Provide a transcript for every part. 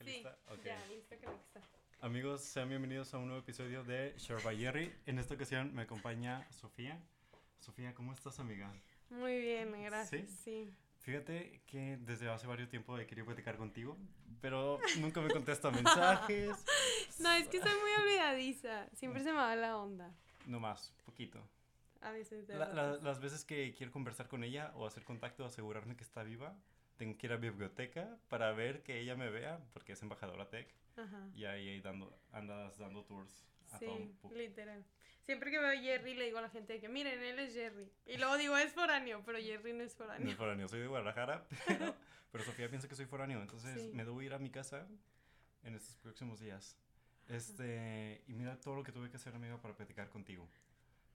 que Sí, lista? Ok. ya, lista que lista. Amigos, sean bienvenidos a un nuevo episodio de Jerry. En esta ocasión me acompaña Sofía. Sofía, ¿cómo estás, amiga? Muy bien, gracias. Sí. Fíjate que desde hace varios tiempo he querido platicar contigo, pero nunca me contesta mensajes. No, es que soy muy olvidadiza. Siempre se me va la onda. No más, poquito. A veces La- la- las veces que quiero conversar con ella o hacer contacto o asegurarme que está viva, tengo que ir a la biblioteca para ver que ella me vea, porque es embajadora tech, Ajá. y ahí, ahí dando, andas dando tours a todo Sí, un literal. Siempre que veo a Jerry le digo a la gente que miren, él es Jerry. Y luego digo, es foráneo, pero Jerry no es No foráneo. es foráneo, soy de Guadalajara, pero, pero Sofía piensa que soy foráneo, entonces Sí. me debo ir a mi casa en estos próximos días. Este, y mira todo lo que tuve que hacer, amiga, para platicar contigo.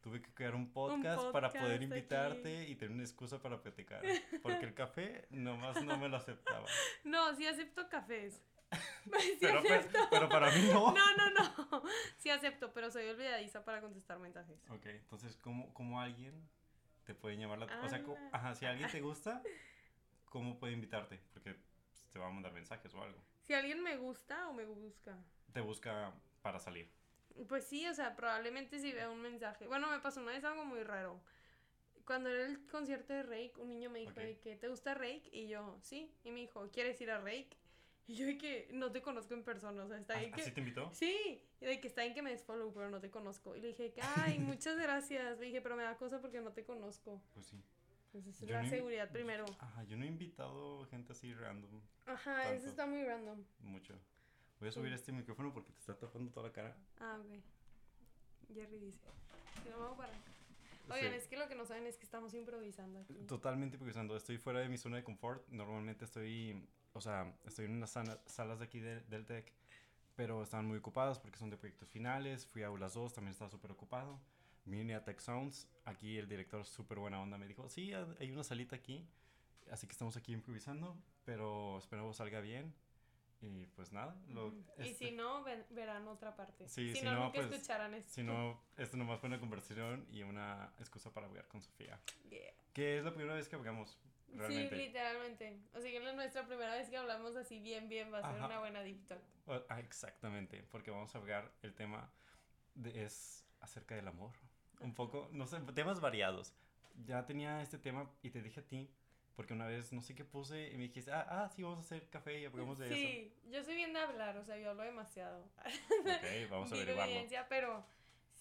Tuve que crear un podcast, para podcast poder aquí. invitarte y tener una excusa para platicar. Porque el café nomás no me lo aceptaba. No, sí acepto cafés. Sí Pero, pero, acepto. pero para mí no. No, no, no. Sí acepto, pero soy olvidadiza para contestar mensajes. Ok, entonces, ¿cómo, cómo alguien te puede llamar la O sea, Ah. ajá, si alguien te gusta, ¿cómo puede invitarte? Porque pues, te va a mandar mensajes o algo. Si alguien me gusta o me busca. Te busca para salir. Pues sí, o sea, probablemente si veo un mensaje. Bueno, me pasó una vez algo muy raro. Cuando era el concierto de Rake, un niño me dijo Ok. de que ¿te gusta Rake? Y yo, sí. Y me dijo, ¿quieres ir a Rake? Y yo de que no te conozco en persona, o sea, está bien ¿Ah, que... ¿Así te invitó? Sí, y de que está bien que me des follow, pero no te conozco. Y le dije que, ay, muchas gracias. Le dije, pero me da cosa porque no te conozco. Pues sí. Entonces, Yo la no seguridad primero. Ajá, yo no he invitado gente así random Ajá, tanto. eso está muy random. mucho. Voy a subir Sí. este micrófono porque te está tapando toda la cara. Ah, ok. Jerry dice. Si no, vamos para acá. Oigan, Sí. es que lo que no saben es que estamos improvisando aquí. Totalmente improvisando. Estoy fuera de mi zona de confort. Normalmente estoy, o sea, estoy en unas salas de aquí de- del TEC, pero estaban muy ocupadas porque son de proyectos finales. Fui a Aulas 2, también estaba súper ocupado. Vine a Tech Sounds. Aquí el director, súper buena onda, me dijo, sí, ha- hay una salita aquí. Así que estamos aquí improvisando, pero esperamos salga bien. Y pues nada, lo, Ujú. Y este- si no, verán otra parte. Sí, si, si no, no, nunca pues, escucharán esto. si no, esto nomás fue una conversación y una excusa para hablar con Sofía. Yeah. Que es la primera vez que hablamos, realmente. Sí, literalmente. O sea, que es nuestra primera vez que hablamos así bien, bien. Va a ser Ajá. una buena deep talk. O- ah, exactamente, porque vamos a hablar, el tema de- es acerca del amor. Un poco, no sé, temas variados. Ya tenía este tema y te dije a ti, porque una vez no sé qué puse y me dijiste, ah, ah sí, vamos a hacer café y hablamos de Sí, yo soy bien de hablar, o sea, yo hablo demasiado. eso. Ok, vamos a averiguarlo. pero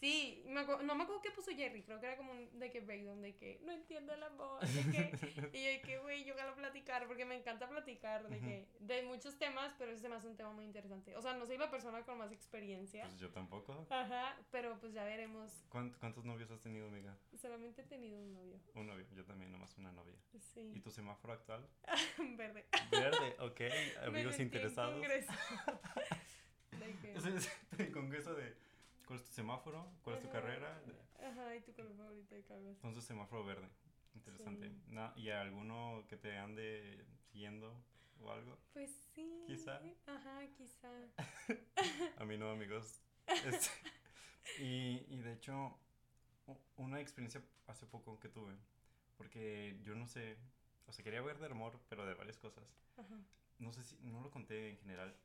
sí, me no me acuerdo qué puso Jerry, creo que era como un de que breakdown, de que no entiendo el amor, de que, y yo de que, güey, yo quiero platicar, porque me encanta platicar de que, de muchos temas, pero ese es un tema muy interesante. O sea, no soy la persona con más experiencia, Pues yo tampoco. ajá, pero pues ya veremos. ¿Cuánt- ¿Cuántos novios has tenido, amiga? Solamente he tenido un novio, Un novio, yo también, nomás una novia. ¿Y sí, tu semáforo actual? verde. Verde, ok, Me amigos en interesados. congreso. De que- Ese es el congreso de cuál es tu semáforo, cuál es tu carrera. Ajá, y tu color favorito de así. Entonces semáforo verde. Interesante. Sí. ¿Y alguno que te ande siguiendo o algo? Pues sí. Quizá. Ajá, quizá. A mí no, amigos. Este, y, y de hecho, una experiencia hace poco que tuve, porque yo no sé, o sea, quería ver de amor, pero de varias cosas. Ajá. No sé si, no lo conté en general,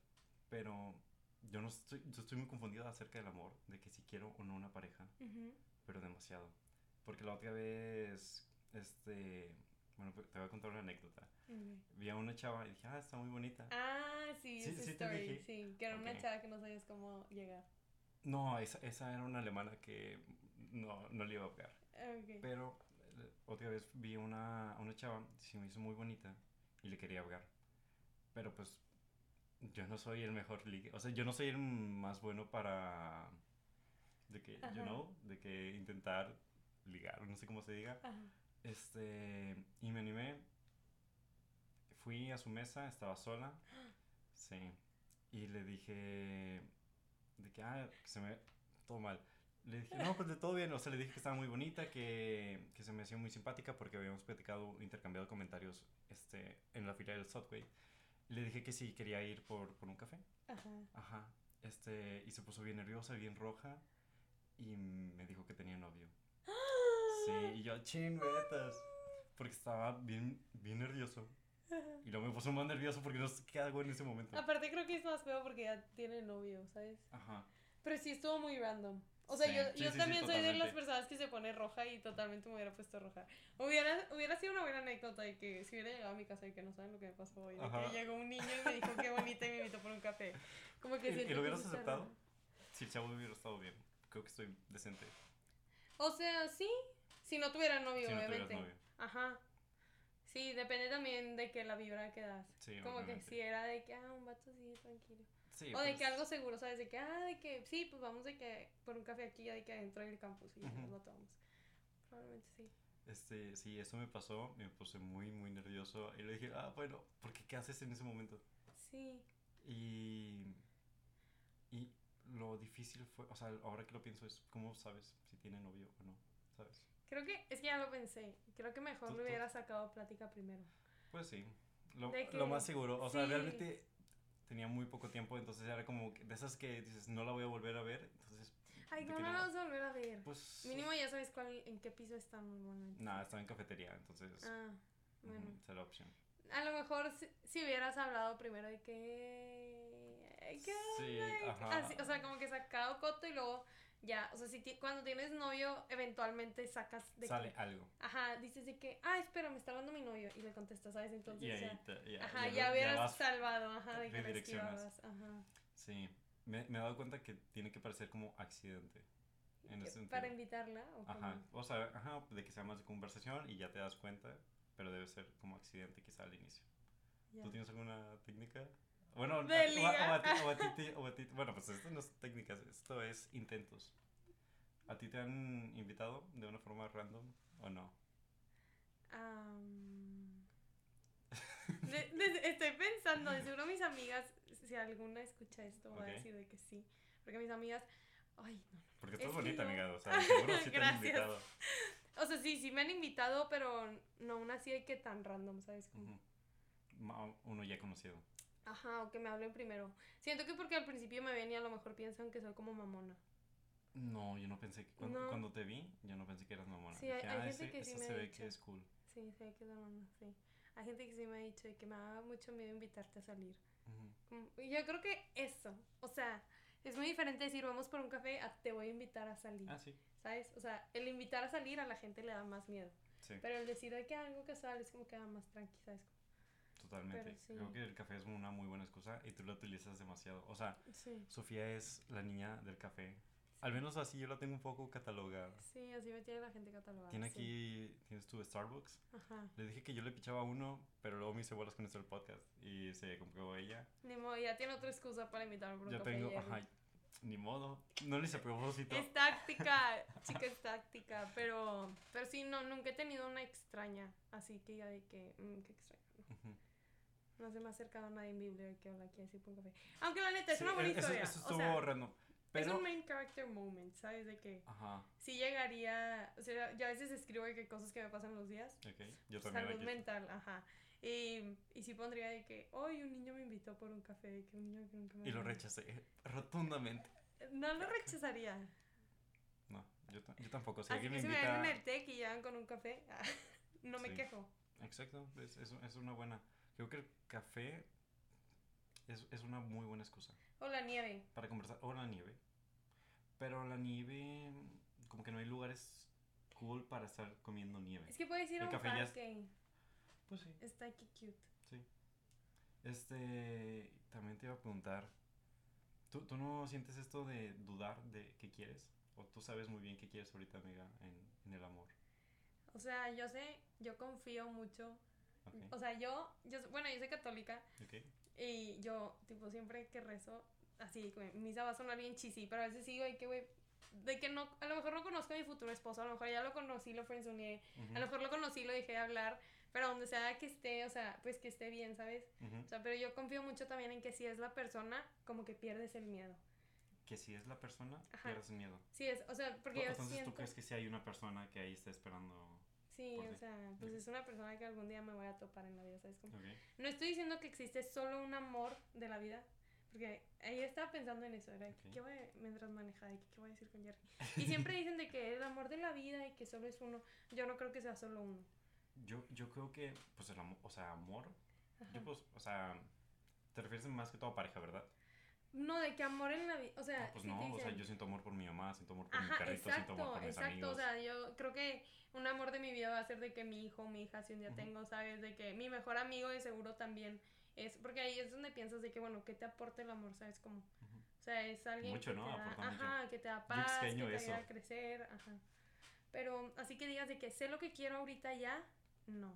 pero yo no estoy, yo estoy muy confundido acerca del amor, de que si quiero o no una pareja. Ujú. pero demasiado. Porque la otra vez, este, bueno, te voy a contar una anécdota. Vi a una chava y dije, ah, está muy bonita. Ah, sí, Sí, esa sí te story, dije. sí, que era una Ok. chava que no sabías cómo llegar. No, esa, esa era una alemana que no, no le iba a pegar. Ok. Pero eh, otra vez vi una, una chava, se me hizo muy bonita y le quería hablar. Pero pues yo no soy el mejor ligue. O sea, yo no soy el más bueno para, de que, you know, de que intentar ligar, no sé cómo se diga. Ajá. Este, y me animé. Fui a su mesa, estaba sola. Sí. Y le dije, de que, ah, que se me, todo mal. Le dije, no, pues de todo bien. O sea, le dije que estaba muy bonita, que, que se me hacía muy simpática porque habíamos platicado, intercambiado comentarios este, en la fila del Subway. Le dije que sí, quería ir por, por un café. Ajá. Ajá. Este, y se puso bien nerviosa, bien roja. Y me dijo que tenía novio. Sí, y yo, chin, vetas. Porque estaba bien, bien nervioso. Y luego me puso más nervioso porque no sé qué hago en ese momento. Aparte creo que es más feo porque ya tiene novio, ¿sabes? Ajá. Pero sí estuvo muy random. O sea, Sí, yo, sí, yo sí, también soy de las personas que se pone roja y totalmente me hubiera puesto roja. Hubiera, hubiera sido una buena anécdota de que si hubiera llegado a mi casa y que no saben lo que me pasó hoy, de que llegó un niño y me dijo qué bonita y me invitó por un café. Como que ¿Y- siento ¿Y lo hubieras aceptado? raro. Si el chavo hubiera estado bien. Creo que estoy decente. O sea, sí, si no tuviera novio, Si no obviamente. novio. Ajá. Sí, depende también de que la vibra que das. Sí, Como que si era de que, ah, un vato sí, tranquilo. Sí, o de pues, que algo seguro, ¿sabes? De que, ah, de que, sí, pues vamos de que por un café aquí, de que adentro del campus y ya nos lo tomamos. Probablemente sí. Este, sí, eso me pasó. Me puse muy, muy nervioso. Y le dije, ah, bueno, porque ¿qué haces en ese momento? Sí. Y, y lo difícil fue, o sea, ahora que lo pienso es, ¿cómo sabes si tiene novio o no? ¿Sabes? Creo que, es que ya lo pensé. Creo que mejor le hubiera sacado plática primero. Pues sí, lo, De lo que- más seguro. O sea, sí. realmente tenía muy poco tiempo, entonces era como de esas que dices, no la voy a volver a ver, entonces, Ay, de no, no no- la vamos a volver a ver. pues... Mínimo ya sabes cuál, en qué piso están normalmente. Nada, estaba en cafetería, entonces... Ah, bueno. era la opción. A lo mejor si, si hubieras hablado primero de que... ¿Qué Sí, ajá. Así, o sea, como que sacado coto y luego ya, o sea, si cuando tienes novio, eventualmente sacas de Sale que... algo. Ajá, dices de que, ah, espera, me está hablando mi novio. Y le contestas, ¿sabes? Entonces y ahí ya... te- ya, Ajá, ya ya, hubieras salvado, ajá, de que redireccionas. Ajá. Sí, me, me he dado cuenta que tiene que parecer como accidente. En ese sentido. Para invitarla o Ajá, o sea, ajá, de que sea más de conversación y ya te das cuenta, pero debe ser como accidente quizá al inicio. ¿Tú tienes alguna técnica? Bueno, ¿De o, a, ligar? ti, o a ti te- o a ti- bueno, pues esto no es técnicas, esto es intentos. ¿A ti te han invitado de una forma random o no? De- de- estoy pensando, de seguro mis amigas, si alguna escucha esto, va a decir de que sí. Porque mis amigas, ay, no, no. Porque estás Es bonita, yo- amiga, o sea, seguro sí te han invitado. O sea, sí, sí me han invitado, pero no una así de que tan random, ¿sabes? Como, Uno ya conocido. Ajá, o que me hablen primero. Siento que porque al principio me ven y a lo mejor piensan que soy como mamona. No, yo no pensé que cuando, No. cuando te vi, yo no pensé que eras mamona. Sí, hay- Dije, hay ah, gente ese- que sí me se ha ve dicho. que es cool. Sí, sé que es mamona, sí. Hay gente que sí me ha dicho que me da mucho miedo invitarte a salir. Y Yo creo que eso, o sea, es muy diferente decir vamos por un café a te voy a invitar a salir, Ah, sí, ¿sabes? O sea, el invitar a salir a la gente le da más miedo, sí, pero el decir de que algo casual es como que da más tranqui, ¿sabes? Totalmente. sí. Creo que el café es una muy buena excusa y tú lo utilizas demasiado. O sea, Sí, Sofía es la niña del café. Al menos así yo la tengo un poco catalogada. sí, así me tiene la gente catalogada. Tiene sí. aquí, tienes tu Starbucks. Ajá. Le dije que yo le pichaba uno, pero luego me hice bolas con esto del podcast y se compró ella. Ni modo, ya tiene otra excusa para invitarme por un Yo café. tengo, ajá, ni modo. No le hice a propósito. Es táctica, chica, es táctica, pero, pero sí, no, nunca he tenido una extraña, así que ya de que, mm, qué extraño. no. Ujú. No se me ha acercado a nadie en Biblia que habla aquí así por un café. Aunque la neta es Sí, una buena eso, historia. eso o estuvo sea, random. es Pero, un main character moment, ¿sabes? De que ajá, sí llegaría, o sea, yo a veces escribo de que cosas que me pasan los días. ok. Yo también Salud mental, ajá. Y, y sí pondría de que, hoy un niño me invitó por un café, de que un niño que nunca me Y lo rechacé rotundamente. No lo rechazaría. No, yo, yo tampoco. Si Así alguien que me si me invita... ven en el TEC y llegan con un café, no me Sí. quejo. Exacto, es, es, es una buena. Creo que el café es, es una muy buena excusa O la nieve. para conversar. O la nieve. Pero la nieve, como que no hay lugares cool para estar comiendo nieve. Es que puedes ir a un café ya es- parque. Pues sí, Está aquí cute. sí. Este, también te iba a preguntar, ¿tú, ¿tú no sientes esto de dudar de qué quieres? ¿O tú sabes muy bien qué quieres ahorita, amiga, en, en el amor? O sea, yo sé, yo confío mucho. Ok, O sea, yo, yo, bueno, yo soy católica ok. y yo, tipo, siempre que rezo, así, misa va a sonar bien cheesy, pero a veces digo, ay, que güey, de que no, a lo mejor no conozco a mi futuro esposo, a lo mejor ya lo conocí, lo friendzoneé, Ujú, a lo mejor lo conocí, lo dejé de hablar, pero donde sea que esté, o sea, pues que esté bien, ¿sabes? ujú. O sea, pero yo confío mucho también en que si es la persona, como que pierdes el miedo. Que si es la persona, Ajá. pierdes el miedo. Sí es, o sea, porque yo Entonces siento... tú crees que si hay una persona que ahí está esperando. Sí, o sea, pues es una persona que algún día me voy a topar en la vida, ¿sabes? Ok. No estoy diciendo que existe solo un amor de la vida, porque ahí estaba pensando en eso, era. ¿qué voy a- mientras manejaba, y que, ¿qué voy a decir con Jerry? Y siempre dicen de que el amor de la vida y que solo es uno, yo no creo que sea solo uno. Yo, yo creo que, pues el amor, o sea, amor, Yo pues, o sea, te refieres más que todo a pareja, ¿verdad? No, de que amor en la vida, o sea, Ah, pues sí no, o sea, yo siento amor por mi mamá, siento amor por mi Ajá, perrito, siento amor exacto, por mis exacto. amigos. O sea, yo creo que un amor de mi vida va a ser de que mi hijo, mi hija, si un día tengo, ¿sabes? De que mi mejor amigo de seguro también es, porque ahí es donde piensas de que, bueno, ¿qué te aporta el amor? ¿Sabes? Como, o sea, es alguien Mucho, que ¿no? te da, Aporta mucho. ajá, que te da paz, que te extraño ayuda eso. a crecer, ajá. Pero así que digas de que sé lo que quiero ahorita ya, no,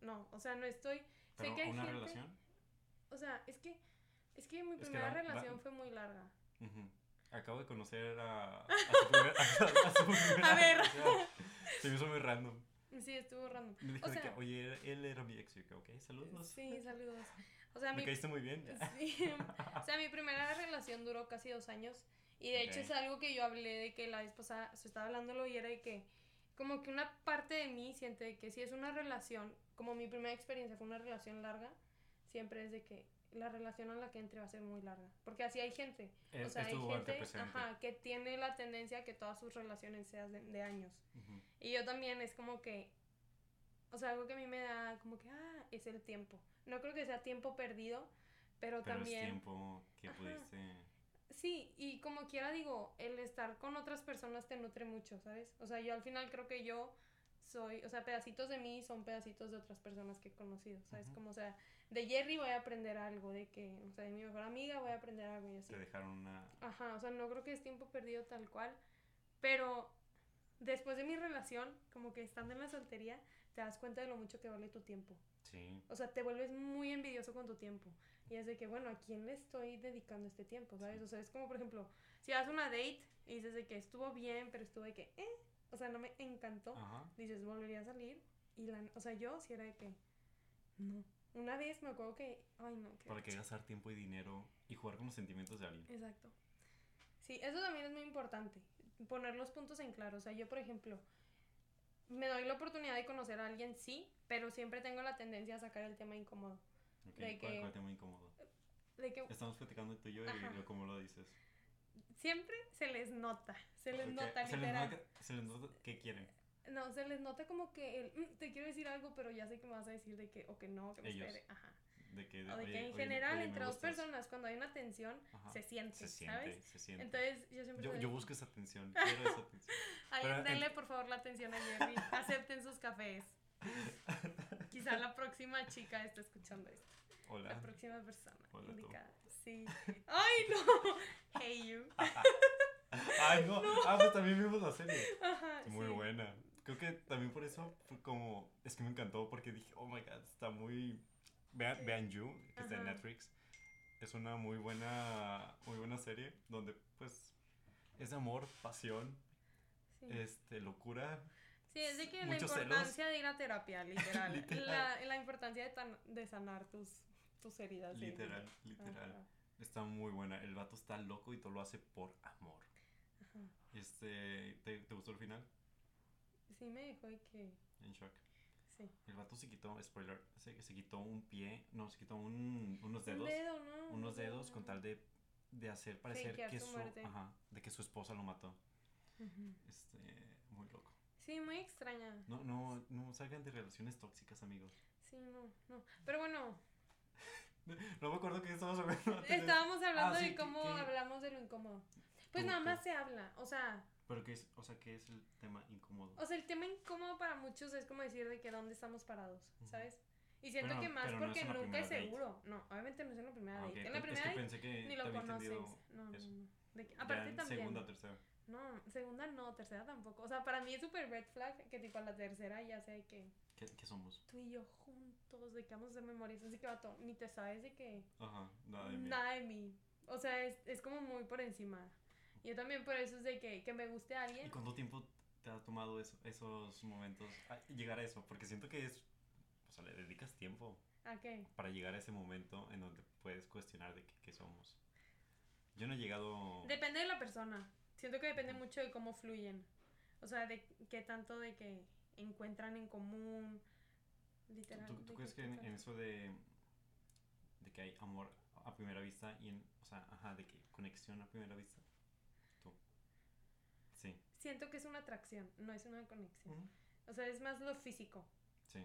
no, o sea, no estoy, Pero sé que hay una gente, relación. o sea, es que, es que mi Es que primera relación fue muy larga. Acabo de conocer a, a su primer- a- a su primera A ver. relación. Se me hizo muy random. Sí, estuvo random. Me dijo O sea- que, oye, él- era mi ex. Y yo, que, ok, saludos. Sí, saludos. O sea, Me mi, caíste muy bien. Sí. O sea, mi primera relación duró casi dos años. Y de hecho es algo que yo hablé de que la vez pasada se estaba hablándolo y era de que como que una parte de mí siente de que si es una relación, como mi primera experiencia fue una relación larga, siempre es de que la relación a la que entre va a ser muy larga. Porque así hay gente. o Es- sea, hay gente ajá, que tiene la tendencia a que todas sus relaciones sean de, de años. Y yo también es como que, o sea, algo que a mí me da como que, ah, es el tiempo. No creo que sea tiempo perdido, pero, Pero también... es tiempo que Ajá. pudiste. Sí, y como quiera digo, el estar con otras personas te nutre mucho, ¿sabes? O sea, yo al final creo que yo soy, o sea, pedacitos de mí son pedacitos de otras personas que he conocido, ¿sabes? Como, o sea, de Jerry voy a aprender algo, de que, o sea, de mi mejor amiga voy a aprender algo y así. Te dejaron una. Ajá, o sea, no creo que es tiempo perdido tal cual, pero después de mi relación, como que estando en la soltería, te das cuenta de lo mucho que vale tu tiempo. Sí. O sea, te vuelves muy envidioso con tu tiempo. Y es de que, bueno, ¿a quién le estoy dedicando este tiempo? ¿Sabes? O sea, es como, por ejemplo, si vas a una date y dices de que estuvo bien, pero estuvo de que, eh, o sea, no me encantó. Ajá. Dices, volvería a salir. Y la, o sea, yo sí era de que, no. Una vez me acuerdo que, ay, no, que. ¿Para qué gastar tiempo y dinero y jugar con los sentimientos de alguien? Exacto. Sí, eso también es muy importante. Poner los puntos en claro. O sea, yo, por ejemplo, me doy la oportunidad de conocer a alguien, sí, pero siempre tengo la tendencia a sacar el tema incómodo. Ok, De ¿Cuál, que- cuál tema incómodo? De que Estamos platicando tú y yo Ajá. y lo, como lo dices. siempre se les nota. Se les Ok, nota, se les literal. nota, se les nota qué quieren. No, se les nota como que el, "Mm, te quiero decir algo, pero ya sé que me vas a decir de que, o que no, que me Ellos. espere. Ajá. De que, O de oye, que en oye, general, oye, entre dos gustas. personas, cuando hay una tensión, Ajá. se siente, Se siente, ¿sabes? se siente. Entonces, yo siempre yo, yo de- busco esa atención, quiero esa atención. Ay, pero en- denle por favor la atención a Jerry. Acepten sus cafés. Quizá la próxima chica esté escuchando esto. La Hola. próxima persona Hola, tú. indicada. Sí. ¡Ay, no! Hey, you. Ay, no. Ah, pues también vimos la serie. Ajá, Muy sí. buena. Creo que también por eso fue como. Es que me encantó porque dije, oh my god, está muy. Vean, Sí. vean You, que está en. Netflix. Es una muy buena, muy buena serie donde, pues, es de amor, pasión, Sí. este, locura. Sí, es de que la muchos celos. importancia de ir a terapia, literal. Literal. La, la importancia de, tan- de sanar tus, tus heridas. Literal, literal. Ajá, Está muy buena. El vato está loco y todo lo hace por amor. ajá. Este, ¿te, te gustó el final? Sí, me dijo de que. En shock. Sí. El vato se quitó, spoiler, se, se quitó un pie, no, se quitó un, unos Un dedos. dedo, ¿no? unos Un dedo, dedos con tal de, de hacer parecer Fakear que su ajá, de que su esposa lo mató. Este, muy loco. Sí, muy extraña. No, no, no salgan de relaciones tóxicas, amigos. Sí, no, no. Pero bueno, No me acuerdo que estábamos hablando. estábamos hablando Ah, de cómo que- hablamos de lo incómodo. Pues nada más se habla, o sea, Pero que es, o sea, ¿qué es el tema incómodo? o sea, el tema incómodo para muchos es como decir de que dónde estamos parados. ¿sabes? Y siento que más no es porque nunca es date. seguro. No, obviamente no es en la primera Ah, date. ok, En la es- es primera que date pensé que ni lo conoces. No, no, no. De que- ya aparte en también. segunda, tercera. No, segunda no, tercera tampoco. O sea, para mí es súper red flag que tipo a la tercera ya sé que ¿Qué, qué somos? tú y yo juntos, de que vamos a hacer memorias. Así que vato, ni te sabes de que Ajá, nada de mí. nada de mí. O sea, es, es como muy por encima. Yo también por eso es de que, que me guste a ¿Y alguien. cuánto tiempo te ha tomado eso- esos momentos a llegar a eso? Porque siento que es, o sea, le dedicas tiempo ¿A qué? para llegar a ese momento en donde puedes cuestionar de qué, qué somos. Yo no he llegado... Depende de la persona. Siento que depende mucho de cómo fluyen. O sea, de qué tanto de que encuentran en común. ¿Tú, Literal. tú- crees que en eso de, de que hay amor a primera vista y en, o sea, ajá, de que conexión a primera vista? Sí. Siento que es una atracción, no es una conexión. Ujú. O sea, es más lo físico. Sí.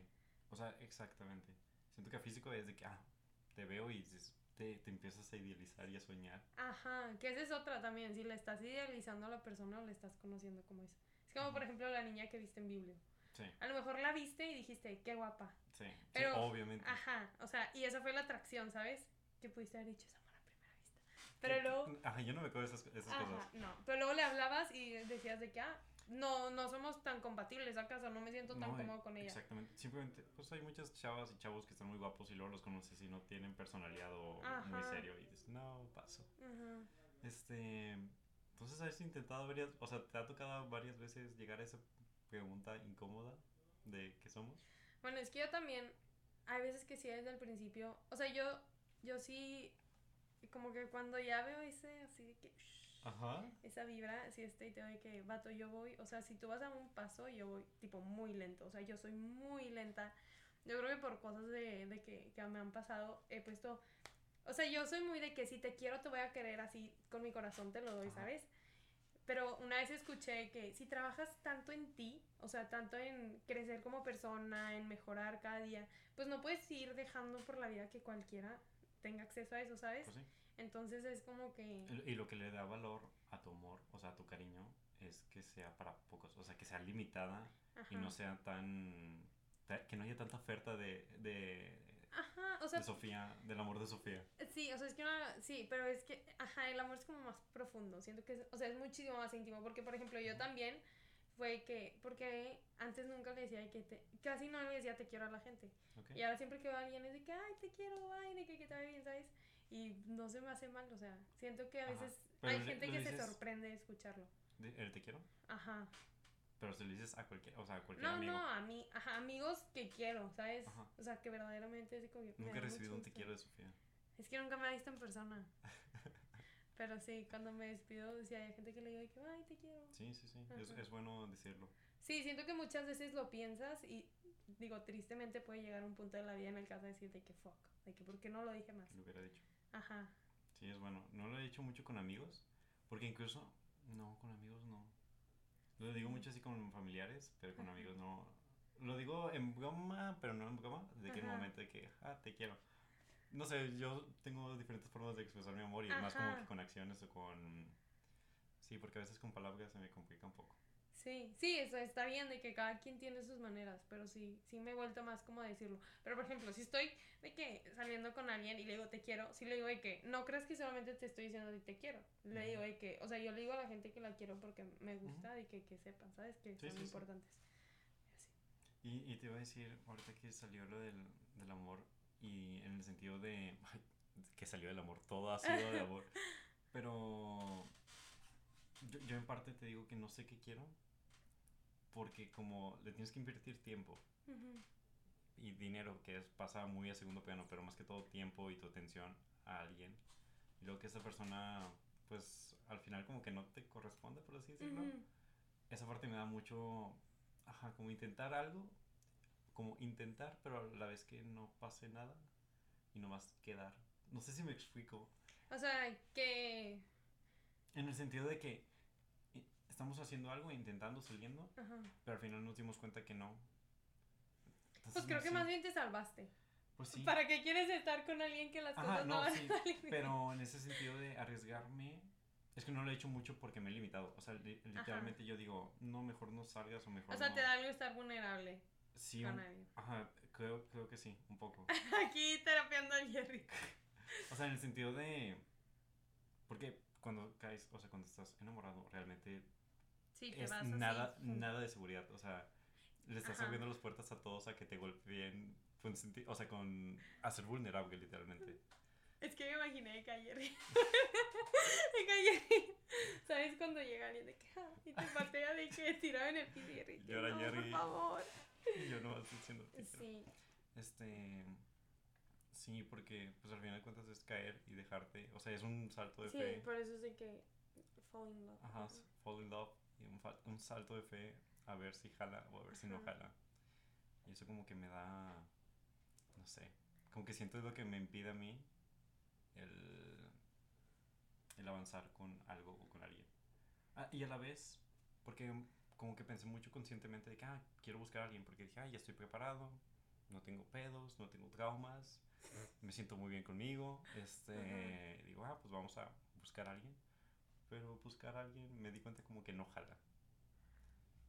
O sea, exactamente. Siento que físico es de que, ah, te veo y te, te empiezas a idealizar y a soñar. Ajá, que esa es otra también, si le estás idealizando a la persona o le estás conociendo como es. Es como, por ejemplo, la niña que viste en Biblia. Sí. A lo mejor la viste y dijiste, qué guapa. Sí, Pero, obviamente. Ajá, o sea, y esa fue la atracción, ¿sabes? Que pudiste haber dicho, es amor a primera vista. Pero luego... Ajá, yo no me acuerdo esas, esas ajá, no. Pero luego y decías de que, ah, no, no somos tan compatibles acaso, no me siento tan cómodo con ella. Exactamente, simplemente, pues hay muchas chavas y chavos que están muy guapos y luego los conoces y no tienen personalidad o muy serio y dices, no, paso. Este, entonces has intentado varias, o sea, te ha tocado varias veces llegar a esa pregunta incómoda de qué somos. Bueno, es que yo también, hay veces que sí desde el principio, o sea, yo, yo sí, como que cuando ya veo ese así de que... Ajá. Esa vibra, si estoy, te doy que, vato, yo voy, o sea, si tú vas a un paso, yo voy tipo muy lento, o sea, yo soy muy lenta. Yo creo que por cosas de, de que, que me han pasado, he puesto, o sea, yo soy muy de que si te quiero, te voy a querer así, con mi corazón te lo doy, ¿sabes? Pero una vez escuché que si trabajas tanto en ti, o sea, tanto en crecer como persona, en mejorar cada día, pues no puedes ir dejando por la vida que cualquiera tenga acceso a eso, ¿sabes? Pues sí. Entonces es como que... Y lo que le da valor a tu amor, o sea, a tu cariño, es que sea para pocos, o sea, que sea limitada y no sea tan... que no haya tanta oferta de... de Ajá, o sea... De Sofía, del amor de Sofía. Sí, o sea, es que sí, pero es que, ajá, el amor es como más profundo, siento que, es, o sea, es muchísimo más íntimo, porque, por ejemplo, yo también fue que, porque antes nunca le decía que te, casi no le decía te quiero a la gente. Y ahora siempre que veo a alguien es de que, ay, te quiero, ay, de que, que te va bien, ¿sabes? Y no se me hace mal, o sea, siento que a veces hay gente que se sorprende de escucharlo. ¿El te quiero? Ajá. Pero si lo dices a cualquier, o sea, a cualquier no, amigo. No, no, a mí, ajá, amigos que quiero, ¿sabes? O sea, que verdaderamente como... Nunca he recibido un te quiero de Sofía. Es que nunca me ha visto en persona. Pero sí, cuando me despido, decía, hay gente que le digo que, ay, te quiero. Sí, sí, sí, es, es, bueno decirlo. Sí, siento que muchas veces lo piensas y, digo, tristemente puede llegar un punto de la vida en el caso de decirte que fuck, de que, ¿por qué no lo dije más? Lo hubiera dicho. Ajá. Sí, es bueno. No lo he dicho mucho con amigos, porque incluso, no, con amigos no. Lo digo mucho así con familiares, pero con amigos no. Lo digo en broma, pero no en broma, de que en el momento de que, ah, te quiero. No sé, yo tengo diferentes formas de expresar mi amor y más como que con acciones o con... Sí, porque a veces con palabras se me complica un poco. Sí, sí, eso está bien de que cada quien tiene sus maneras, pero sí, sí me he vuelto más como a decirlo. Pero por ejemplo, si estoy de que saliendo con alguien y le digo te quiero, sí le digo de que no crees que solamente te estoy diciendo de te quiero. Le digo de que, o sea, yo le digo a la gente que la quiero porque me gusta y que, que sepan, ¿sabes? Que son importantes. Y, y, te iba a decir, ahorita que salió lo del, del amor y en el sentido de que salió del amor, todo ha sido de amor. Pero yo, yo en parte te digo que no sé qué quiero porque como le tienes que invertir tiempo y dinero, que es, pasa muy a segundo plano, pero más que todo tiempo y tu atención a alguien, y luego que esa persona, pues al final como que no te corresponde, por así decirlo, esa parte me da mucho, ajá, como intentar algo, como intentar, pero a la vez que no pase nada y no más quedar. No sé si me explico. O sea, que... En el sentido de que estamos haciendo algo, intentando, saliendo, pero al final nos dimos cuenta que no. pues creo que más bien te salvaste. Pues sí. ¿Para qué quieres estar con alguien que las cosas no, van sí, Pero en ese sentido de arriesgarme, es que no lo he hecho mucho porque me he limitado. O sea, literalmente yo digo, no, mejor no salgas o mejor. O sea, te da algo estar vulnerable. Sí, con ajá, creo, creo que sí, un poco. Aquí terapiando al Jerry. o sea, en el sentido de. Porque cuando caes, o sea, cuando estás enamorado, realmente Sí, te es vas nada, nada de seguridad. O sea, le estás abriendo las puertas a todos a que te golpeen. O sea, con. a ser vulnerable, literalmente. Es que me imaginé que ayer. de que ¿Sabes cuando llega alguien de que. Ah, y te patea de que tirado en el piso y Llora no, Jerry. Por favor. Y yo no estoy diciendo. Sí. Este. Sí, porque pues al final de cuentas es caer y dejarte. O sea, es un salto de fe. Sí, por eso es de que. Fall in love. Ajá, fall in love y un, un, salto de fe a ver si jala o a ver si no jala. Y eso como que me da, no sé, como que siento lo que me impide a mí el, el avanzar con algo o con alguien. Ah, y a la vez, porque como que pensé mucho conscientemente de que, ah, quiero buscar a alguien, porque dije, ah, ya estoy preparado, no tengo pedos, no tengo traumas, me siento muy bien conmigo. Este, digo, ah, pues vamos a buscar a alguien. Pero buscar a alguien me di cuenta como que no jala.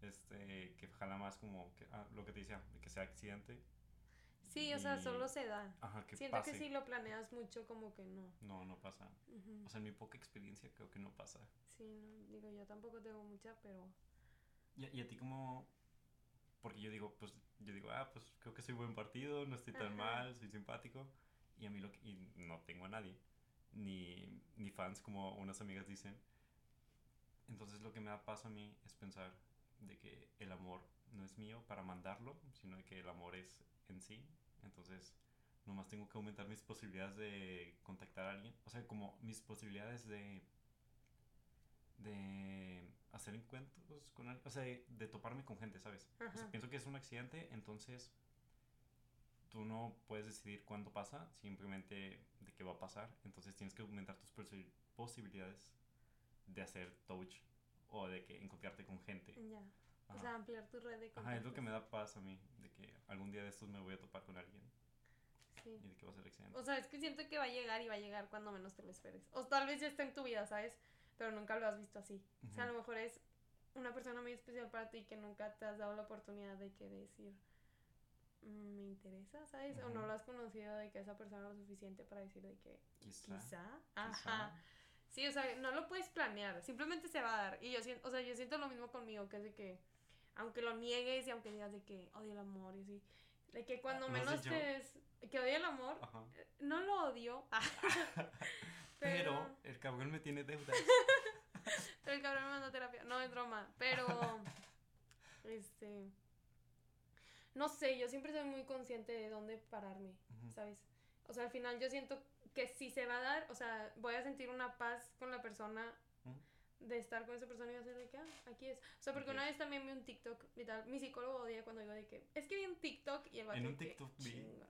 Este, que jala más como que, ah, lo que te decía, de que sea accidente. Sí, o sea, Y- solo se da. Ajá, que Siento pase. que si lo planeas mucho, como que no. No, no pasa. Ujú. O sea, en mi poca experiencia creo que no pasa. Sí, no, digo, yo tampoco tengo mucha, pero... ¿Y, a- y a ti como...? Porque yo digo, pues, yo digo, ah, pues creo que soy buen partido, no estoy tan Ajá. mal, soy simpático. Y a mí lo que... Y no tengo a nadie. Ni, ni fans, como unas amigas dicen. Entonces lo que me da paz a mí es pensar de que el amor no es mío para mandarlo, sino de que el amor es en sí. Entonces, nomás tengo que aumentar mis posibilidades de contactar a alguien. O sea, como mis posibilidades de de hacer encuentros con alguien, o sea, de, de toparme con gente, ¿sabes? O sea, Ajá. pienso que es un accidente, entonces tú no puedes decidir cuándo pasa, simplemente de qué va a pasar, entonces tienes que aumentar tus posi- posibilidades de hacer touch o de que encontrarte con gente. Ya. O Ajá. sea, ampliar tu red de Ajá, es lo que me contactos. da paz a mí, de que algún día de estos me voy a topar con alguien Sí. y de que va a ser accidente. O sea, es que siento que va a llegar y va a llegar cuando menos te lo esperes. O tal vez ya está en tu vida, ¿sabes? Pero nunca lo has visto así. O sea, a lo mejor es una persona muy especial para ti que nunca te has dado la oportunidad de que decir, "Mm, me interesa, ¿sabes? O no lo has conocido de que esa persona es lo suficiente para decir de que Quizá. quizá. quizá. Sí, o sea, no lo puedes planear, simplemente se va a dar. Y yo siento, o sea, yo siento lo mismo conmigo, que es de que, aunque lo niegues y aunque digas de que odio el amor y así, de que cuando ¿lo has menos dicho? te... es- que odio el amor, Ajá. no lo odio, Pero pero, el cabrón me tiene deudas. pero el cabrón me mandó terapia, no es broma, pero, este, no sé, yo siempre soy muy consciente de dónde pararme. ¿sabes? O sea, al final yo siento que si se va a dar, o sea, voy a sentir una paz con la persona de estar con esa persona y va a ser de que, ah, aquí es. O sea, porque Aquí una vez también vi un TikTok y tal, mi psicólogo odia cuando digo de que, es que vi un TikTok y el vato En un que, TikTok vi. "Chinga,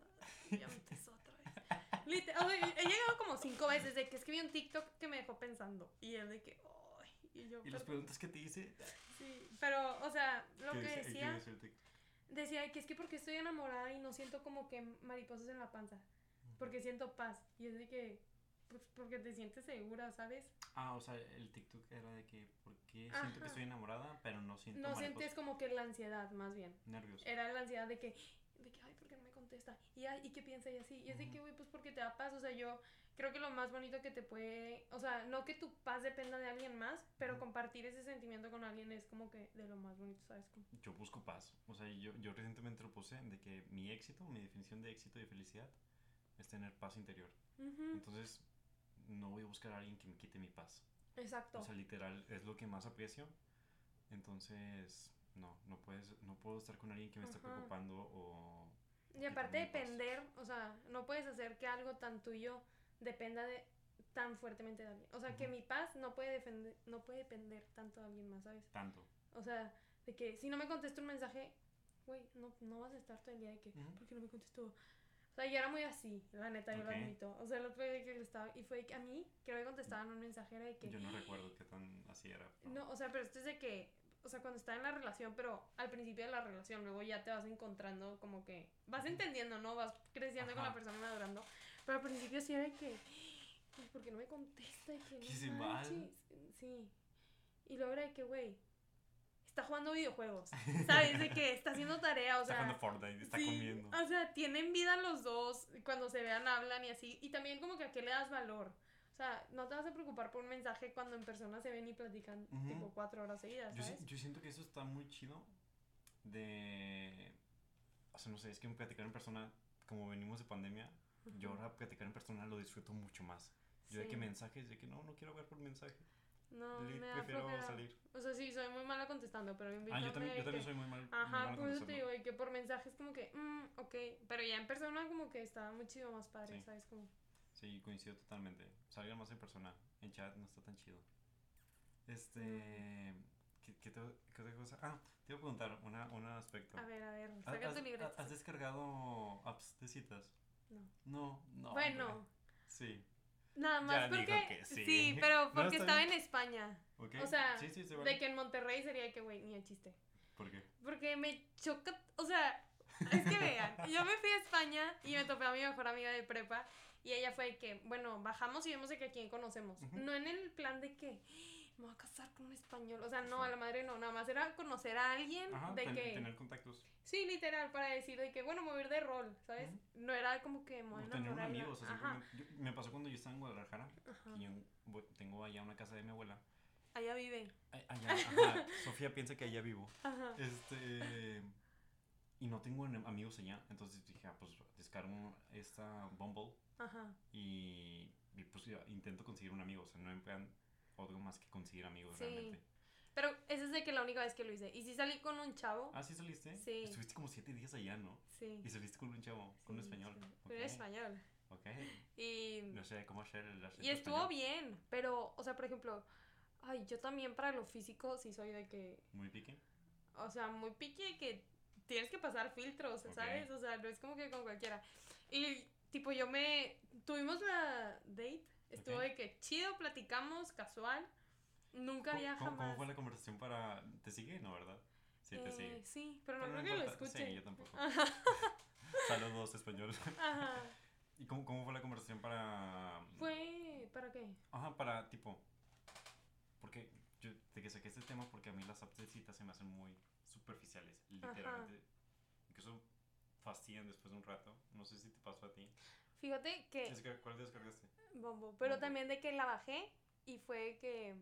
ya empezó otra vez. Literal, o sea, he llegado como cinco veces de que es que vi un TikTok que me dejó pensando y él de que, ay, y yo, Y las preguntas que te hice. Sí, pero, o sea, lo ¿qué que decía, TikTok? decía que es que porque estoy enamorada y no siento como que mariposas en la panza, porque siento paz. Y es de que, pues porque te sientes segura, ¿sabes? Ah, o sea, el TikTok era de que, ¿por qué siento Ajá. que estoy enamorada, pero no siento No mariposas? sientes como que la ansiedad, más bien. nervios? Era la ansiedad de que, de que, ay, ¿por qué no me contesta? Y, ay, ¿y qué piensa? Y así. Y es de que, güey, pues porque te da paz. O sea, yo creo que lo más bonito que te puede, o sea, no que tu paz dependa de alguien más, pero Ujú. compartir ese sentimiento con alguien es como que de lo más bonito, ¿sabes? Como, Yo busco paz. O sea, yo, yo recientemente lo puse de que mi éxito, mi definición de éxito y felicidad es tener paz interior. Ujú, Entonces, no voy a buscar a alguien que me quite mi paz. Exacto. O sea, literal, es lo que más aprecio. Entonces, no, no puedes, no puedo estar con alguien que me esté Ajá. preocupando o... Y aparte depender, o sea, no puedes hacer que algo tan tuyo dependa de tan fuertemente de alguien. O sea, que Ujú. mi paz no puede defender, no puede depender tanto de alguien más, ¿sabes? Tanto. O sea, de que si no me contesta un mensaje, güey, no, no vas a estar todo el día de que, Ujú. ¿por qué no me contestó? O sea, yo era muy así, la neta, yo Ok. lo admito. O sea, el otro día que le estaba, y fue que a mí, que me contestaban un mensaje era de que, Yo no recuerdo qué tan así era. pero- no, o sea, pero esto es de que, o sea, cuando está en la relación, pero al principio de la relación, luego ya te vas encontrando como que, vas entendiendo, ¿no? Vas creciendo con la persona madurando. Pero al principio sí era de que, "Ay, ¿por qué no me contesta? Y que ¿Qué no hice mal? manches". Sí. Y luego era de que, güey, está jugando videojuegos, ¿sabes? De que está haciendo tarea, o está sea... jugando Fortnite, está sí, comiendo. O sea, tienen vida los dos, cuando se vean hablan y así. Y también como que a qué le das valor. O sea, no te vas a preocupar por un mensaje cuando en persona se ven y platican Ujú. tipo cuatro horas seguidas, Yo, ¿sabes? yo siento que eso está muy chido de... O sea, no sé, es que platicar en persona, como venimos de pandemia, yo ahora platicar en persona lo disfruto mucho más. Yo de que Sí. mensajes, de que no, no quiero ver por mensaje. No, me da prefiero flojera. salir. O sea, sí, soy muy mala contestando, pero Ah, invítame yo también, yo también que- soy muy mal. Ajá, por eso te digo, y que por mensajes como que, mm, ok, pero ya en persona como que está muy chido, más padre, Sí. ¿sabes? Como, Sí, coincido totalmente. Salgan más en persona. En chat no está tan chido. Este. Mm. ¿Qué, qué, te- qué otra cosa? Ah, te iba a preguntar una, un aspecto. a ver, a ver, ¿Has- saca tu libreta. ¿Has descargado apps de citas? No. No, no. Bueno, hombre. Sí. Nada más Ya dijo porque, que sí. sí, pero porque estaba bien. en España. Ok. O sea, sí, sí, se vale. De que en Monterrey sería que, güey, ni el chiste. ¿Por qué? Porque me choca, o sea, Es que vean, yo me fui a España y me topé a mi mejor amiga de prepa y ella fue de que, bueno, bajamos y vemos de que a quién conocemos. No en el plan de que me voy a casar con un español. O sea, no, a la madre no, nada más era conocer a alguien Ajá, de ten- que... tener contactos. Sí, literal, para decir de que, bueno, mover de rol, ¿sabes? No era como que me voy a tener un amigo, la- o sea, Ajá, simplemente- yo- me pasó cuando yo estaba en Guadalajara, yo tengo allá una casa de mi abuela. Allá vive. Allá, ajá, Sofía piensa que allá vivo. Ajá. Este. Y no tengo amigos allá. Entonces dije, ah, pues descargo esta Bumble Ajá. y, y, pues intento conseguir un amigo. O sea, no en plan algo más que conseguir amigos Sí. realmente. Pero esa es de que la única vez que lo hice. Y si salí con un chavo. Ah, sí saliste. Sí. Estuviste como siete días allá, ¿no? Sí. Y saliste con un chavo, con un sí, español. sí. Ok, Pero era español. Ok. Y, No sé cómo hacer el y estuvo español. bien. Pero, o sea, por ejemplo, ay, yo también para lo físico sí soy de que. Muy pique. O sea, muy pique que tienes que pasar filtros, Ok. ¿sabes? O sea, no es como que con cualquiera. Y tipo, yo me. Tuvimos la date. Estuvo Ok. de que chido, platicamos, casual. Nunca ¿Cómo, había jamás. cómo fue la conversación para. ¿Te sigue? No, ¿verdad? Sí, te Eh, sigue. sí, pero no Pero creo que lo escuche. Sí, yo tampoco. Ajá. Saludos, español. Ajá. ¿Y cómo, cómo fue la conversación para. Fue. ¿Para qué? Ajá, para tipo. Porque yo de que saqué este tema porque a mí las apps de citas se me hacen muy superficiales. Literalmente. Incluso fastidian después de un rato. No sé si te pasó a ti. Fíjate que. ¿Cuál descargaste? Bombo. Pero Bombo. también de que la bajé y fue que.